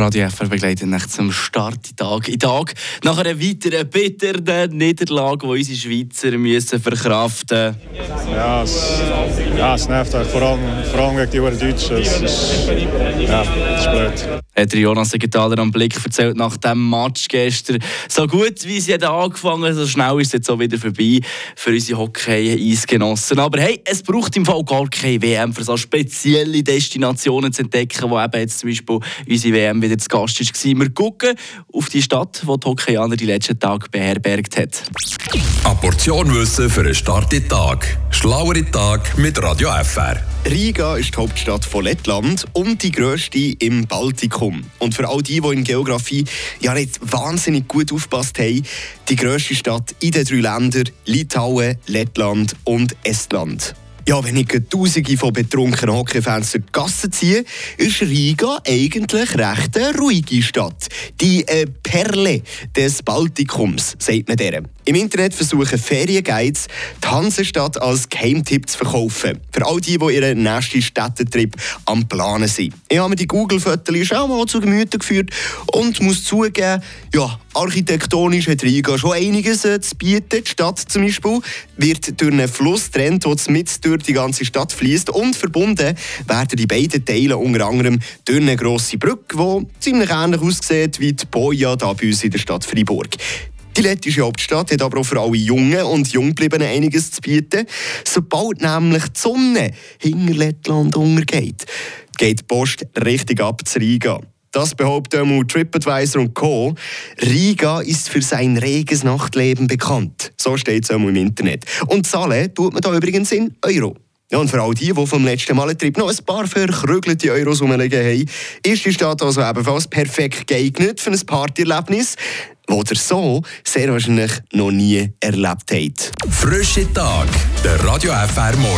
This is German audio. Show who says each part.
Speaker 1: Radio FR begleitet nach zum Starttag. In Tag nach einer weiteren bitternden Niederlage, die unsere Schweizer müssen verkraften
Speaker 2: müssen. Ja, es, ja, es nervt auch, vor allem, vor allem gegen die Deutschen. Es ist, ja, es ist blöd.
Speaker 1: Hat Jonas Segetaler am Blick erzählt nach dem Match gestern. So gut wie sie angefangen so schnell ist es jetzt auch wieder vorbei für unsere Hockey-Eisgenossen. Aber hey, es braucht im Fall gar keine WM, für so spezielle Destinationen zu entdecken, wo eben jetzt zum Beispiel unsere WM wieder zu Gast war. Wir gucken auf die Stadt, die die Hockeyaner die letzten Tage beherbergt hat.
Speaker 3: Eine Portion Wissen für einen starken Tag. Schlauere Tag mit Radio FR.
Speaker 4: Riga ist die Hauptstadt von Lettland und die grösste im Baltikum. Und für all die, die in Geografie ja nicht wahnsinnig gut aufgepasst haben, die grösste Stadt in den drei Ländern Litauen, Lettland und Estland. Ja, wenn ich Tausende von betrunkenen Hockeyfans durch die Gasse ziehe, ist Riga eigentlich recht eine ruhige Stadt. Die äh, Perle des Baltikums, sagt man der. Im Internet versuchen Ferienguides, die Hansestadt als Geheimtipp zu verkaufen. Für all die, die ihren nächsten Städtetrip am Planen sind. Ich habe mir die Google-Fotos schon mal zu Gemüte geführt und muss zugeben, ja, architektonisch hat Riga schon einiges äh, zu bieten. Die Stadt zum Beispiel wird durch einen Fluss trennt, der mit durch die ganze Stadt fließt und verbunden werden die beiden Teile unter anderem durch eine grosse Brücke, die ziemlich ähnlich aussieht wie die Boja da bei uns in der Stadt Freiburg. Die lettische Hauptstadt hat aber auch für alle Jungen und Junggebliebenen einiges zu bieten. Sobald nämlich die Sonne hinter Lettland untergeht, geht die Post richtig ab zu Riga. Das behaupten einmal TripAdvisor und Co. Riga ist für sein reges Nachtleben bekannt. So steht es im Internet. Und zahlen tut man da übrigens in Euro. Ja, und für all die, die vom letzten Mal Trip noch ein paar verkrügelte Euros rumliegen haben, ist die Stadt also ebenfalls perfekt geeignet für ein Partyerlebnis, das ihr so sehr wahrscheinlich noch nie erlebt habt.
Speaker 3: Frische Tag, der Radio FR Morgen.